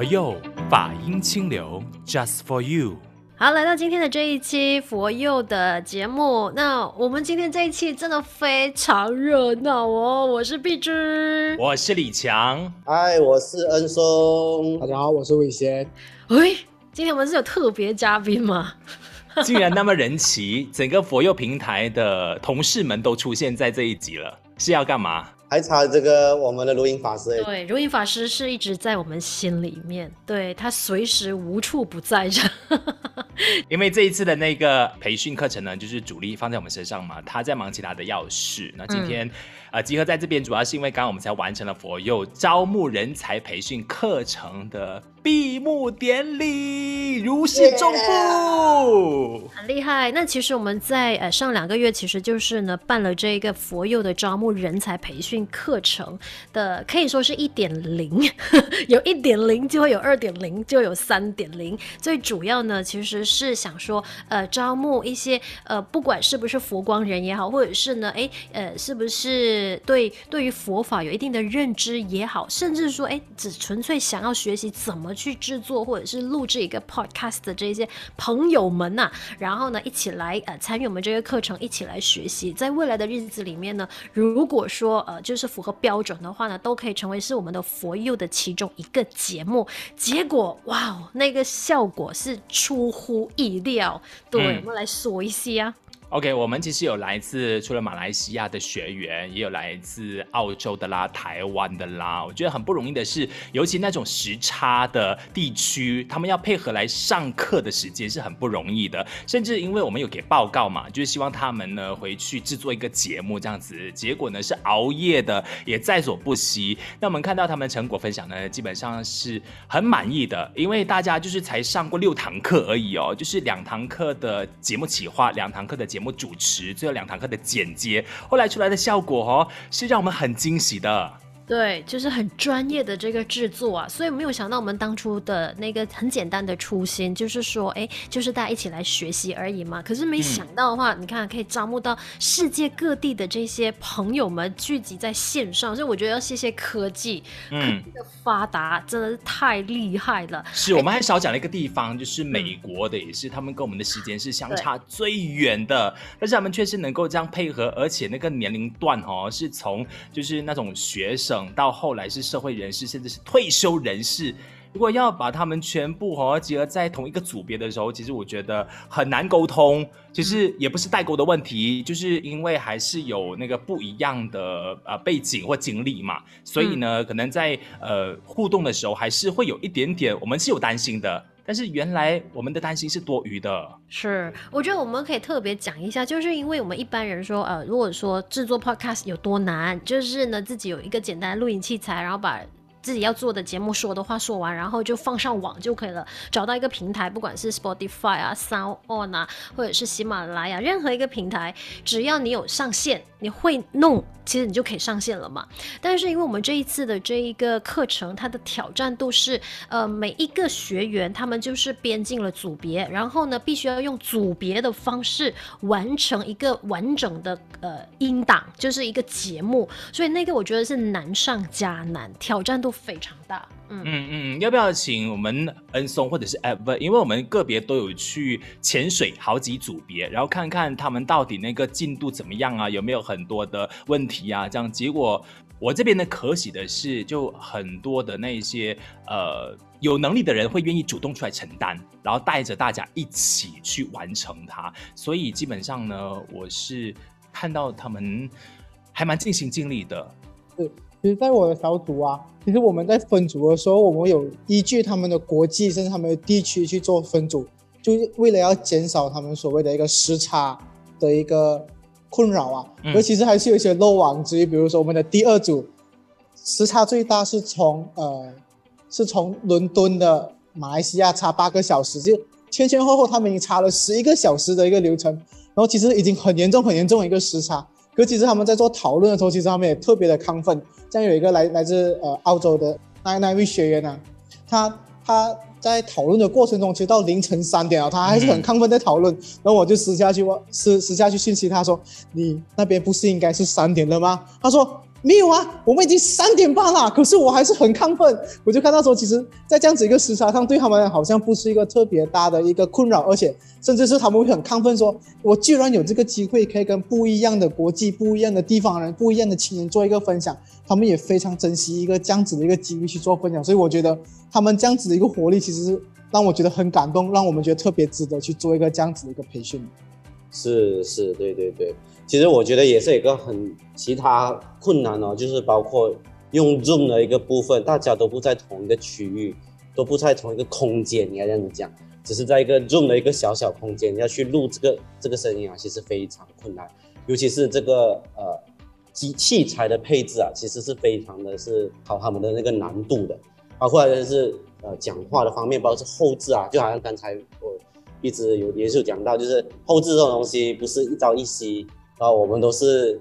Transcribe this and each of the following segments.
佛佑法音清流，Just for you。好，来到今天的这一期佛佑的节目，那我们今天这一期真的非常热闹哦。我是碧芝，我是李强，嗨，我是恩松，大家好，我是魏贤。喂，今天我们是有特别嘉宾吗？竟然那么人齐，整个佛佑平台的同事们都出现在这一集了，是要干嘛？还差这个我们的如影法师。对，如影法师是一直在我们心里面，对，他随时无处不在着。因为这一次的那个培训课程呢，就是主力放在我们身上嘛，他在忙其他的要事。那今天、嗯、呃集合在这边，主要是因为刚刚我们才完成了佛佑招募人才培训课程的闭幕典礼，如释重负，很厉害。那其实我们在呃上两个月，其实就是呢办了这个佛佑的招募人才培训。课程的可以说是一点零，有一点零就会有二点零，就有三点零。最主要呢，其实是想说，呃，招募一些呃，不管是不是佛光人也好，或者是呢，哎，呃，是不是对对于佛法有一定的认知也好，甚至说，哎，只纯粹想要学习怎么去制作或者是录制一个 podcast 的这些朋友们呐、啊，然后呢，一起来呃参与我们这个课程，一起来学习，在未来的日子里面呢，如果说呃。就是符合标准的话呢，都可以成为是我们的佛佑的其中一个节目。结果哇哦，那个效果是出乎意料。对，嗯、我们来说一下。OK，我们其实有来自除了马来西亚的学员，也有来自澳洲的啦、台湾的啦。我觉得很不容易的是，尤其那种时差的地区，他们要配合来上课的时间是很不容易的。甚至因为我们有给报告嘛，就是希望他们呢回去制作一个节目这样子，结果呢是熬夜的，也在所不惜。那我们看到他们成果分享呢，基本上是很满意的，因为大家就是才上过六堂课而已哦，就是两堂课的节目企划，两堂课的节目。节目主持，最后两堂课的剪接，后来出来的效果哦，是让我们很惊喜的。对，就是很专业的这个制作啊，所以没有想到我们当初的那个很简单的初心，就是说，哎，就是大家一起来学习而已嘛。可是没想到的话，嗯、你看可以招募到世界各地的这些朋友们聚集在线上，所以我觉得要谢谢科技，嗯，科技的发达真的是太厉害了。是我们还少讲了一个地方，就是美国的，也是他们跟我们的时间是相差最远的，但是他们确实能够这样配合，而且那个年龄段哦，是从就是那种学生。等到后来是社会人士，甚至是退休人士，如果要把他们全部和结合在同一个组别的时候，其实我觉得很难沟通。其实也不是代沟的问题，就是因为还是有那个不一样的呃背景或经历嘛，所以呢，可能在呃互动的时候还是会有一点点，我们是有担心的。但是原来我们的担心是多余的。是，我觉得我们可以特别讲一下，就是因为我们一般人说，呃，如果说制作 podcast 有多难，就是呢自己有一个简单的录音器材，然后把自己要做的节目说的话说完，然后就放上网就可以了。找到一个平台，不管是 Spotify 啊、Sound On 啊，或者是喜马拉雅，任何一个平台，只要你有上线，你会弄。其实你就可以上线了嘛，但是因为我们这一次的这一个课程，它的挑战度是，呃，每一个学员他们就是编进了组别，然后呢，必须要用组别的方式完成一个完整的呃音档，就是一个节目，所以那个我觉得是难上加难，挑战度非常大。嗯嗯嗯，要不要请我们恩松或者是 Ever，因为我们个别都有去潜水好几组别，然后看看他们到底那个进度怎么样啊，有没有很多的问题啊？这样结果我这边呢，可喜的是，就很多的那些呃有能力的人会愿意主动出来承担，然后带着大家一起去完成它。所以基本上呢，我是看到他们还蛮尽心尽力的。对。其实，在我的小组啊，其实我们在分组的时候，我们有依据他们的国际甚至他们的地区去做分组，就是为了要减少他们所谓的一个时差的一个困扰啊。而、嗯、其实还是有一些漏网之鱼，比如说我们的第二组时差最大是从呃，是从伦敦的马来西亚差八个小时，就前前后后他们已经差了十一个小时的一个流程，然后其实已经很严重很严重的一个时差。可其实他们在做讨论的时候，其实他们也特别的亢奋。像有一个来来自呃澳洲的那那位学员呢、啊，他他在讨论的过程中，其实到凌晨三点啊，他还是很亢奋在讨论。然后我就私下去问私私下去信息他说：“你那边不是应该是三点了吗？”他说：“没有啊，我们已经三点半了，可是我还是很亢奋。我就看到说，其实，在这样子一个时差上，对他们好像不是一个特别大的一个困扰，而且甚至是他们会很亢奋，说我居然有这个机会可以跟不一样的国际、不一样的地方人、不一样的亲人做一个分享，他们也非常珍惜一个这样子的一个机会去做分享。所以我觉得他们这样子的一个活力，其实是让我觉得很感动，让我们觉得特别值得去做一个这样子的一个培训。是是，对对对。其实我觉得也是一个很其他困难哦，就是包括用 Zoom 的一个部分，大家都不在同一个区域，都不在同一个空间，你要这样子讲，只是在一个 Zoom 的一个小小空间，要去录这个这个声音啊，其实非常困难，尤其是这个呃机器材的配置啊，其实是非常的是考他们的那个难度的，包括就是呃讲话的方面，包括是后置啊，就好像刚才我一直有也是有讲到，就是后置这种东西不是一朝一夕。啊，我们都是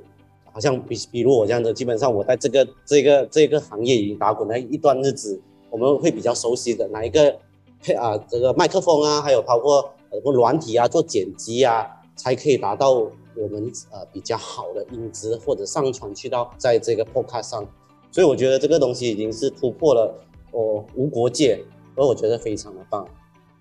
好像比比如我这样子，基本上我在这个这个这个行业已经打滚了一段日子，我们会比较熟悉的哪一个配啊，这个麦克风啊，还有包括呃软体啊，做剪辑啊，才可以达到我们呃比较好的音质或者上传去到在这个 Podcast 上，所以我觉得这个东西已经是突破了我无国界，而我觉得非常的棒。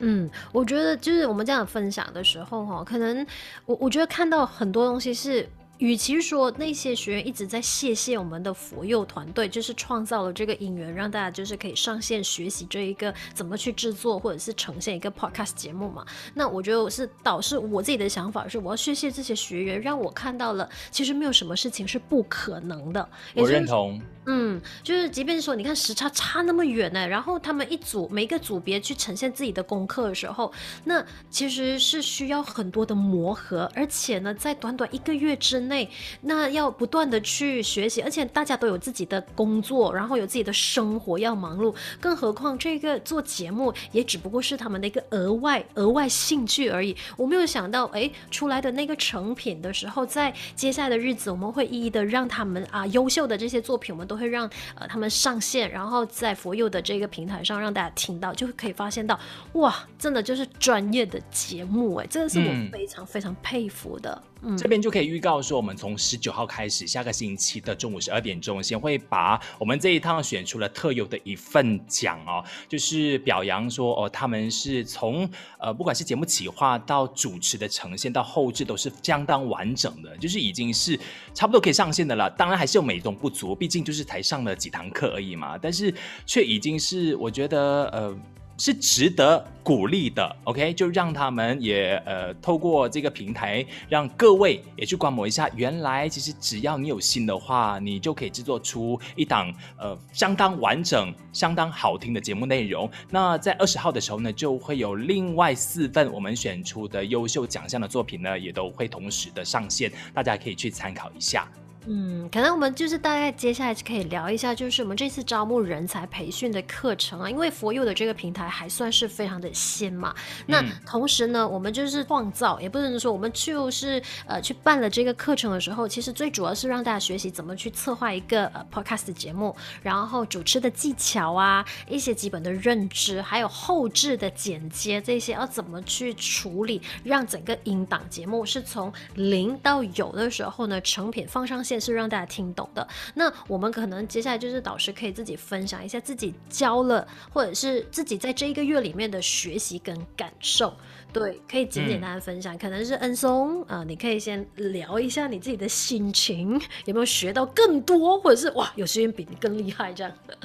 嗯，我觉得就是我们这样分享的时候，哈，可能我我觉得看到很多东西是。与其说那些学员一直在谢谢我们的佛佑团队，就是创造了这个因缘，让大家就是可以上线学习这一个怎么去制作或者是呈现一个 podcast 节目嘛。那我觉得我是导致，我自己的想法是，我要谢谢这些学员，让我看到了其实没有什么事情是不可能的。我认同。嗯，就是即便说你看时差差那么远呢，然后他们一组每一个组别去呈现自己的功课的时候，那其实是需要很多的磨合，而且呢，在短短一个月之内。内那要不断的去学习，而且大家都有自己的工作，然后有自己的生活要忙碌，更何况这个做节目也只不过是他们的一个额外额外兴趣而已。我没有想到，哎，出来的那个成品的时候，在接下来的日子，我们会一一的让他们啊优秀的这些作品，我们都会让呃他们上线，然后在佛佑的这个平台上让大家听到，就可以发现到，哇，真的就是专业的节目，哎，这个是我非常非常佩服的。嗯这边就可以预告说，我们从十九号开始，下个星期的中午十二点钟，先会把我们这一趟选出了特有的一份奖哦，就是表扬说哦，他们是从呃，不管是节目企划到主持的呈现到后制都是相当完整的，就是已经是差不多可以上线的了。当然还是有美中不足，毕竟就是才上了几堂课而已嘛，但是却已经是我觉得呃。是值得鼓励的，OK，就让他们也呃透过这个平台，让各位也去观摩一下。原来其实只要你有心的话，你就可以制作出一档呃相当完整、相当好听的节目内容。那在二十号的时候呢，就会有另外四份我们选出的优秀奖项的作品呢，也都会同时的上线，大家可以去参考一下。嗯，可能我们就是大概接下来可以聊一下，就是我们这次招募人才培训的课程啊，因为佛佑的这个平台还算是非常的新嘛。那同时呢，我们就是创造，也不能说我们就是呃去办了这个课程的时候，其实最主要是让大家学习怎么去策划一个呃 podcast 节目，然后主持的技巧啊，一些基本的认知，还有后置的剪接这些要怎么去处理，让整个音档节目是从零到有的时候呢，成品放上线。是让大家听懂的。那我们可能接下来就是导师可以自己分享一下自己教了，或者是自己在这一个月里面的学习跟感受。对，可以简简单单分享。嗯、可能是恩松啊、呃，你可以先聊一下你自己的心情，有没有学到更多，或者是哇，有学员比你更厉害这样的。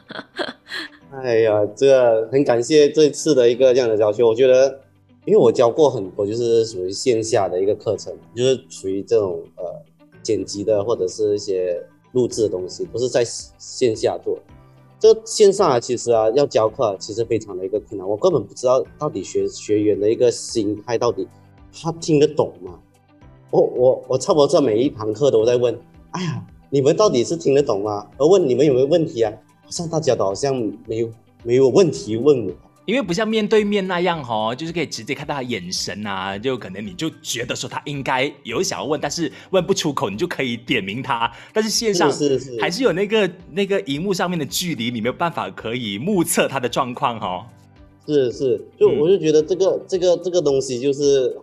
哎呀，这个很感谢这次的一个这样的教学。我觉得，因为我教过很多，就是属于线下的一个课程，就是属于这种呃。剪辑的或者是一些录制的东西，都是在线下做。这线上啊，其实啊，要教课其实非常的一个困难。我根本不知道到底学学员的一个心态到底他听得懂吗？我我我差不多在每一堂课都在问，哎呀，你们到底是听得懂吗？而问你们有没有问题啊？好像大家都好像没有没有问题问我。因为不像面对面那样哈，就是可以直接看到他眼神啊，就可能你就觉得说他应该有想要问，但是问不出口，你就可以点名他。但是线上是还是有那个那个荧幕上面的距离，你没有办法可以目测他的状况哈。是是，就我就觉得这个、嗯、这个这个东西就是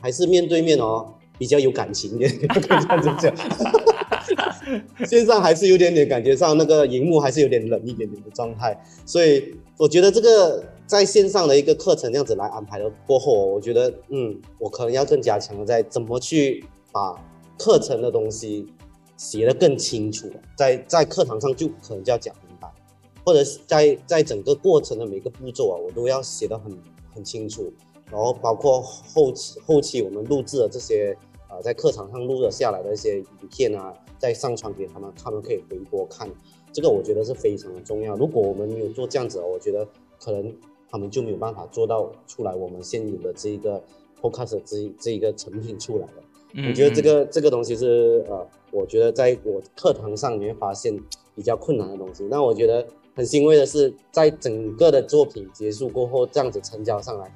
还是面对面哦，比较有感情的，这样子讲。线上还是有点点感觉上那个荧幕还是有点冷一点点的状态，所以我觉得这个在线上的一个课程这样子来安排了过后，我觉得嗯，我可能要更加强的在怎么去把课程的东西写得更清楚，在在课堂上就可能就要讲明白，或者是在在整个过程的每个步骤啊，我都要写得很很清楚。然后包括后期后期我们录制的这些，呃，在课堂上录了下来的一些影片啊，再上传给他们，他们可以回播看。这个我觉得是非常的重要。如果我们没有做这样子，我觉得可能他们就没有办法做到出来我们现有的这一个 podcast 这一这一个成品出来了。嗯，我觉得这个这个东西是呃，我觉得在我课堂上你会发现比较困难的东西。那我觉得很欣慰的是，在整个的作品结束过后，这样子成交上来。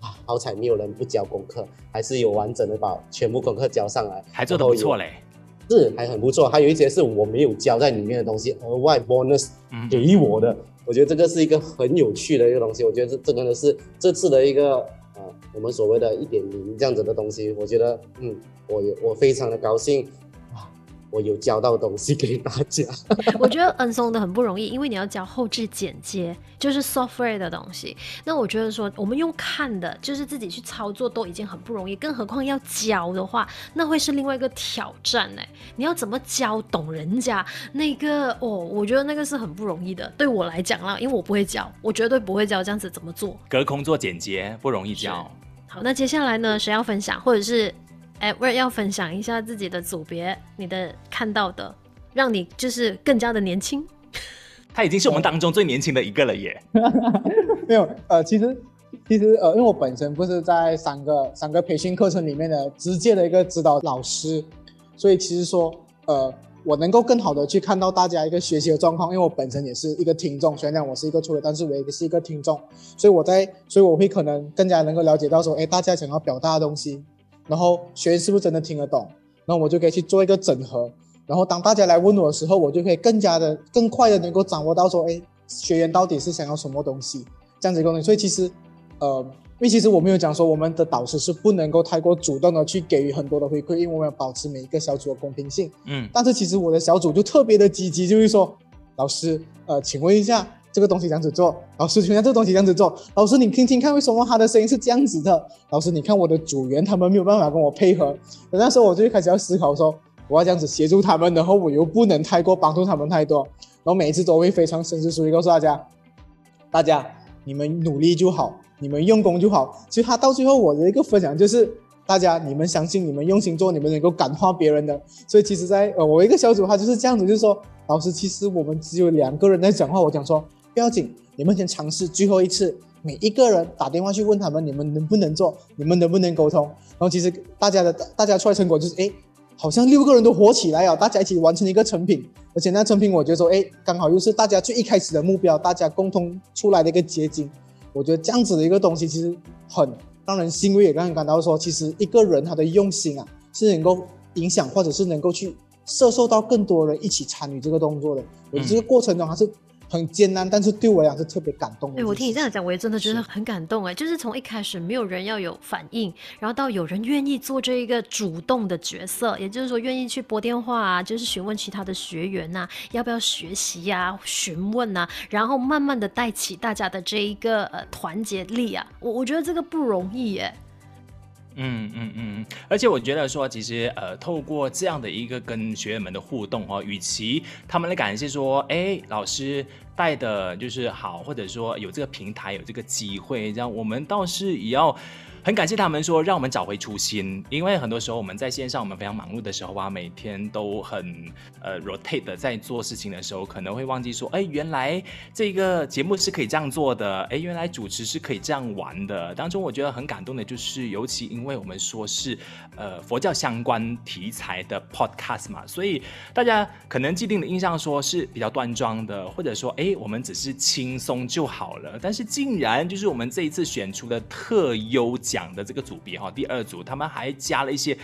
啊好彩没有人不交功课，还是有完整的把全部功课交上来，还做得不错嘞。是，还很不错。还有一些是我没有交在里面的东西，额外 bonus 给我的。嗯、我觉得这个是一个很有趣的一个东西。我觉得这这可能是这次的一个呃，我们所谓的一点零这样子的东西。我觉得嗯，我也我非常的高兴。我有教到东西给大家，我觉得恩松的很不容易，因为你要教后置剪接，就是 software 的东西。那我觉得说，我们用看的，就是自己去操作都已经很不容易，更何况要教的话，那会是另外一个挑战呢。你要怎么教懂人家那个？哦，我觉得那个是很不容易的。对我来讲啦，因为我不会教，我绝对不会教这样子怎么做。隔空做剪接不容易教。好，那接下来呢，谁要分享，或者是？哎，我也要分享一下自己的组别，你的看到的，让你就是更加的年轻。他已经是我们当中最年轻的一个了耶。没有，呃，其实其实呃，因为我本身不是在三个三个培训课程里面的直接的一个指导老师，所以其实说呃，我能够更好的去看到大家一个学习的状况，因为我本身也是一个听众，虽然讲我是一个初学，但是我也是一个听众，所以我在，所以我会可能更加能够了解到说，哎，大家想要表达的东西。然后学员是不是真的听得懂？然后我就可以去做一个整合。然后当大家来问我的时候，我就可以更加的、更快的能够掌握到说，哎，学员到底是想要什么东西，这样子一个东西。所以其实，呃，因为其实我没有讲说我们的导师是不能够太过主动的去给予很多的回馈，因为我们要保持每一个小组的公平性。嗯。但是其实我的小组就特别的积极，就是说，老师，呃，请问一下。这个东西这样子做，老师，请问这个东西这样子做，老师你听听看，为什么他的声音是这样子的？老师，你看我的组员他们没有办法跟我配合，那时候我就开始要思考说，我要这样子协助他们，然后我又不能太过帮助他们太多，然后每一次都会非常深思熟虑告诉大家，大家你们努力就好，你们用功就好。其实他到最后我的一个分享就是，大家你们相信，你们用心做，你们能够感化别人的。所以其实在呃我一个小组他就是这样子，就是说，老师其实我们只有两个人在讲话，我讲说。不要紧，你们先尝试最后一次，每一个人打电话去问他们，你们能不能做，你们能不能沟通。然后其实大家的大家出来成果就是，哎，好像六个人都火起来啊，大家一起完成一个成品，而且那成品我觉得说，哎，刚好又是大家最一开始的目标，大家共同出来的一个结晶。我觉得这样子的一个东西其实很让人欣慰，也让人感到说，其实一个人他的用心啊，是能够影响或者是能够去摄受到更多人一起参与这个动作的。我觉得这个过程中还是。很艰难，但是对我来讲是特别感动的。对，我听你这样讲，我也真的觉得很感动哎。是就是从一开始没有人要有反应，然后到有人愿意做这一个主动的角色，也就是说愿意去拨电话啊，就是询问其他的学员呐、啊，要不要学习呀、啊，询问呐、啊，然后慢慢的带起大家的这一个呃团结力啊。我我觉得这个不容易哎。嗯嗯嗯，而且我觉得说，其实呃，透过这样的一个跟学员们的互动哦，与其他们的感谢说，哎，老师带的就是好，或者说有这个平台有这个机会，这样我们倒是也要。很感谢他们说让我们找回初心，因为很多时候我们在线上我们非常忙碌的时候啊，每天都很呃 rotate 的在做事情的时候，可能会忘记说，哎，原来这个节目是可以这样做的，哎，原来主持是可以这样玩的。当中我觉得很感动的就是，尤其因为我们说是呃佛教相关题材的 podcast 嘛，所以大家可能既定的印象说是比较端庄的，或者说哎我们只是轻松就好了，但是竟然就是我们这一次选出的特优讲的这个组别哈，第二组他们还加了一些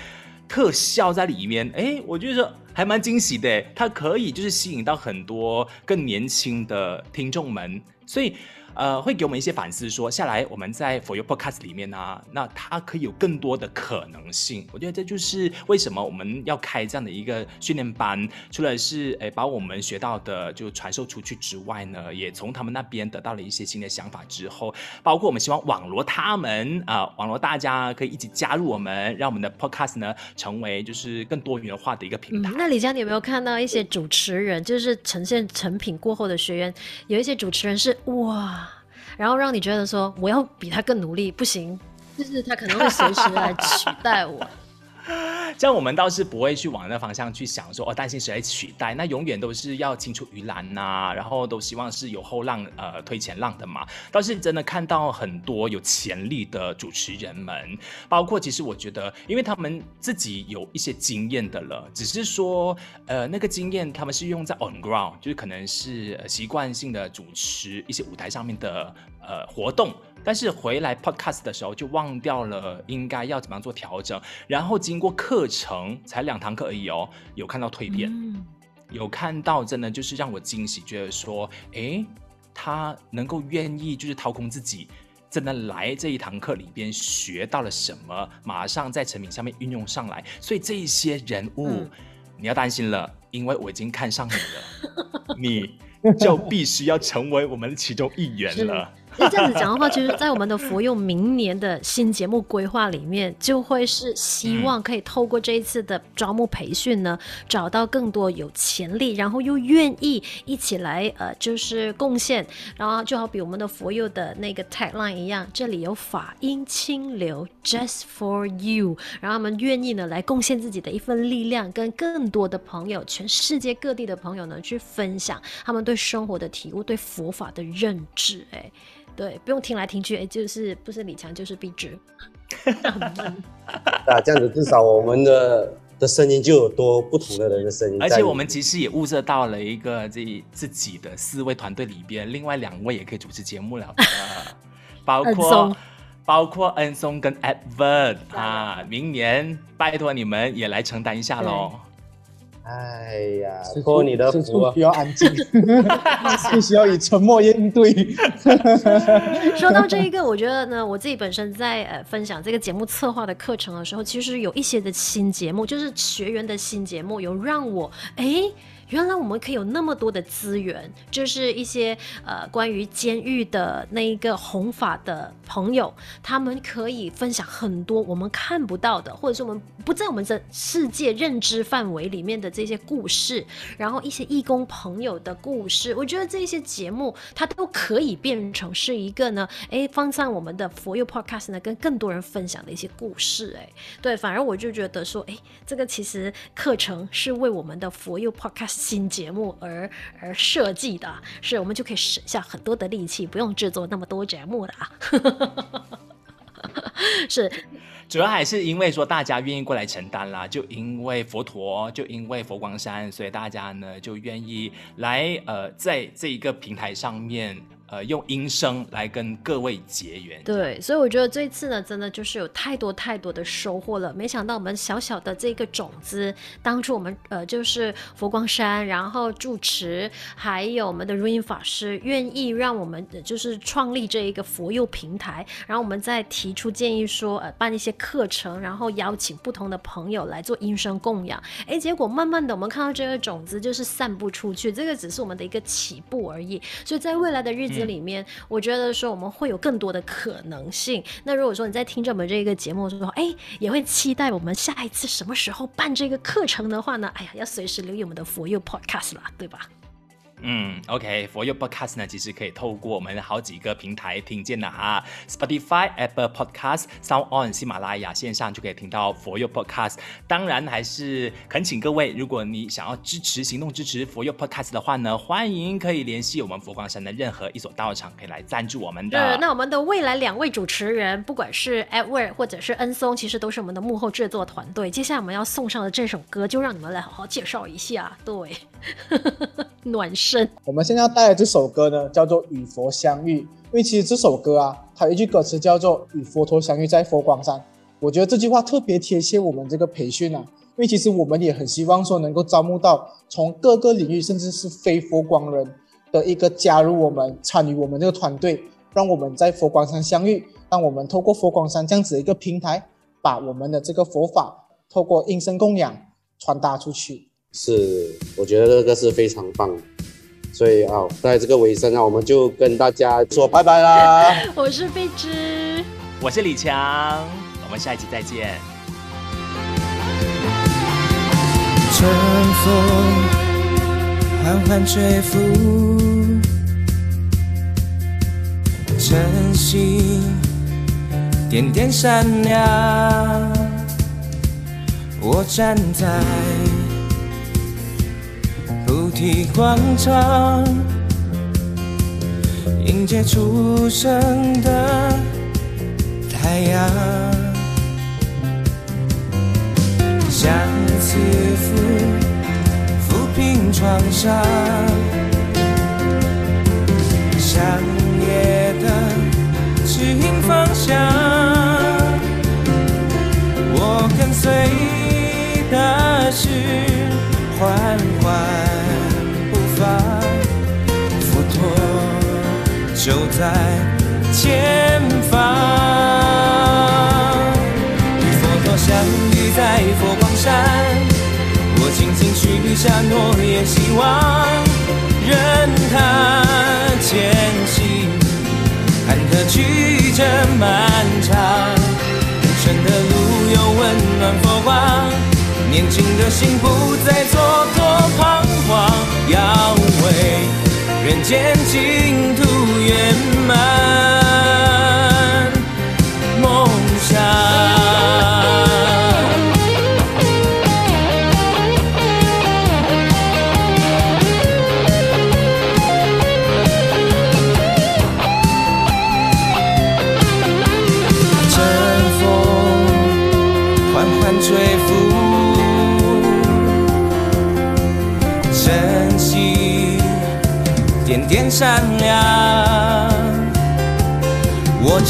特效在里面，哎，我觉得还蛮惊喜的，它可以就是吸引到很多更年轻的听众们，所以呃，会给我们一些反思说，下来我们在 For You Podcast 里面呢、那它可以有更多的可能性。我觉得这就是为什么我们要开这样的一个训练班，除了是诶把我们学到的就传授出去之外呢，也从他们那边得到了一些新的想法之后，包括我们希望网罗他们啊、网罗大家可以一起加入我们，让我们的 Podcast 呢成为就是更多元化的一个平台。那李佳，你有没有看到一些主持人，就是呈现成品过后的学员，有一些主持人是哇，然后让你觉得说我要比他更努力，不行，就是他可能会随时来取代我。这样我们倒是不会去往那方向去想说，哦，担心谁来取代，那永远都是要青出于蓝呐、啊，然后都希望是有后浪呃推前浪的嘛。倒是真的看到很多有潜力的主持人们，包括其实我觉得，因为他们自己有一些经验的了，只是说呃那个经验他们是用在 on ground，就是可能是习惯性的主持一些舞台上面的呃活动。但是回来 podcast 的时候就忘掉了应该要怎么样做调整，然后经过课程才两堂课而已哦，有看到蜕变，嗯、有看到真的就是让我惊喜，觉得说，诶，他能够愿意就是掏空自己，真的来这一堂课里边学到了什么，马上在成品上面运用上来，所以这一些人物、嗯、你要担心了，因为我已经看上你了，你就必须要成为我们其中一员了。那这样子讲的话，其实，在我们的佛佑明年的新节目规划里面，就会是希望可以透过这一次的招募培训呢，找到更多有潜力，然后又愿意一起来呃，就是贡献。然后就好比我们的佛佑的那个 tagline 一样，这里有法音清流，just for you。然后他们愿意呢来贡献自己的一份力量，跟更多的朋友，全世界各地的朋友呢去分享他们对生活的体悟，对佛法的认知。哎。对，不用听来听去，哎，就是不是李强就是壁纸。啊，这样子至少我们的 的声音就有多不同的人的声音。而且我们其实也物色到了一个自己自己的四位团队里边，另外两位也可以主持节目了，包括包括恩松跟 Edward 啊，明年拜托你们也来承担一下喽。哎呀，托你的福啊！需要安静，必须要以沉默应对。说到这一个，我觉得呢，我自己本身在呃分享这个节目策划的课程的时候，其实有一些的新节目，就是学员的新节目，有让我哎。诶原来我们可以有那么多的资源，就是一些呃关于监狱的那一个弘法的朋友，他们可以分享很多我们看不到的，或者是我们不在我们的世界认知范围里面的这些故事，然后一些义工朋友的故事，我觉得这些节目它都可以变成是一个呢，哎，放上我们的 For You Podcast 呢，跟更多人分享的一些故事，哎，对，反而我就觉得说，哎，这个其实课程是为我们的 For You Podcast。新节目而而设计的，是我们就可以省下很多的力气，不用制作那么多节目的啊。是，主要还是因为说大家愿意过来承担啦，就因为佛陀，就因为佛光山，所以大家呢就愿意来呃，在这一个平台上面。呃，用音声来跟各位结缘。对，所以我觉得这次呢，真的就是有太多太多的收获了。没想到我们小小的这个种子，当初我们呃就是佛光山，然后住持，还有我们的如音法师，愿意让我们就是创立这一个佛佑平台，然后我们再提出建议说，呃，办一些课程，然后邀请不同的朋友来做音声供养。哎，结果慢慢的我们看到这个种子就是散布出去，这个只是我们的一个起步而已。所以在未来的日子。这里面，我觉得说我们会有更多的可能性。那如果说你在听着我们这个节目的时候，哎，也会期待我们下一次什么时候办这个课程的话呢？哎呀，要随时留意我们的佛佑 Podcast 啦，对吧？嗯，OK，For You Podcast 呢，其实可以透过我们好几个平台听见的哈，Spotify、Apple Podcast、Sound On、喜马拉雅线上就可以听到 For You Podcast。当然，还是恳请各位，如果你想要支持行动支持 For You Podcast 的话呢，欢迎可以联系我们佛光山的任何一所道场，可以来赞助我们的。是，那我们的未来两位主持人，不管是 Edward 或者是恩松，其实都是我们的幕后制作团队。接下来我们要送上的这首歌，就让你们来好好介绍一下。对，暖身。我们现在要带来这首歌呢，叫做《与佛相遇》。因为其实这首歌啊，它有一句歌词叫做“与佛陀相遇在佛光山”。我觉得这句话特别贴切我们这个培训啊，因为其实我们也很希望说能够招募到从各个领域，甚至是非佛光人的一个加入我们参与我们这个团队，让我们在佛光山相遇，让我们透过佛光山这样子的一个平台，把我们的这个佛法透过音声供养传达出去。是，我觉得这个是非常棒。所以啊，在这个尾声啊，我们就跟大家说拜拜啦。我是贝芝，我是李强，我们下一期再见。春风缓缓吹拂，晨曦点点闪亮，我站在。菩提广场，迎接初升的太阳，相思抚抚平创伤，前方，与佛陀相遇在佛光山，我轻轻许下诺言，希望任他前行，坎坷曲折漫长，人生的路有温暖佛光，年轻的心不再蹉跎彷徨，要为。人间净土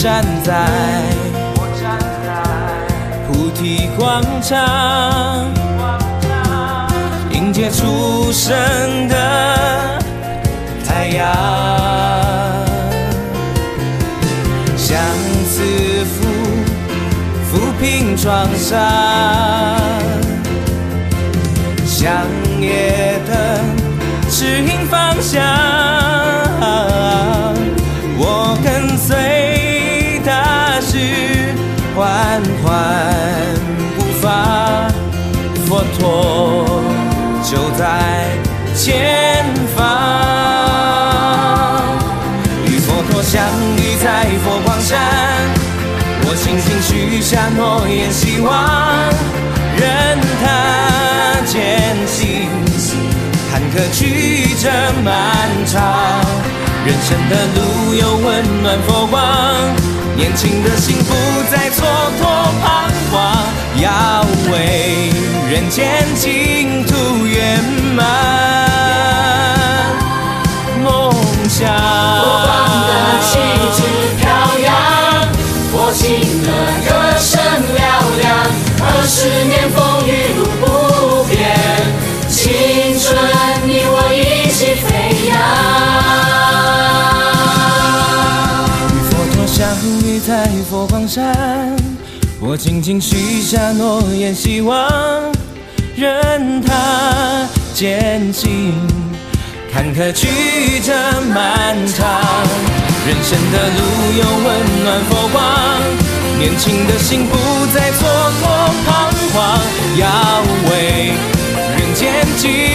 站在菩提广场，迎接初升的太阳，相思抚抚平创伤，向夜灯指引方向。就在前方。与佛陀相遇在佛光山，我轻轻许下诺言，希望任他前行。坎坷曲折漫长，人生的路有温暖佛光，年轻的心不再蹉跎彷徨，要为人间净十年风雨路不变。青春，你我一起飞扬。与佛陀相遇在佛光山，我轻轻许下诺言，希望任他艰辛。坎坷曲折漫长，人生的路有温暖佛光，年轻的心不再蹉跎彷徨要为人间计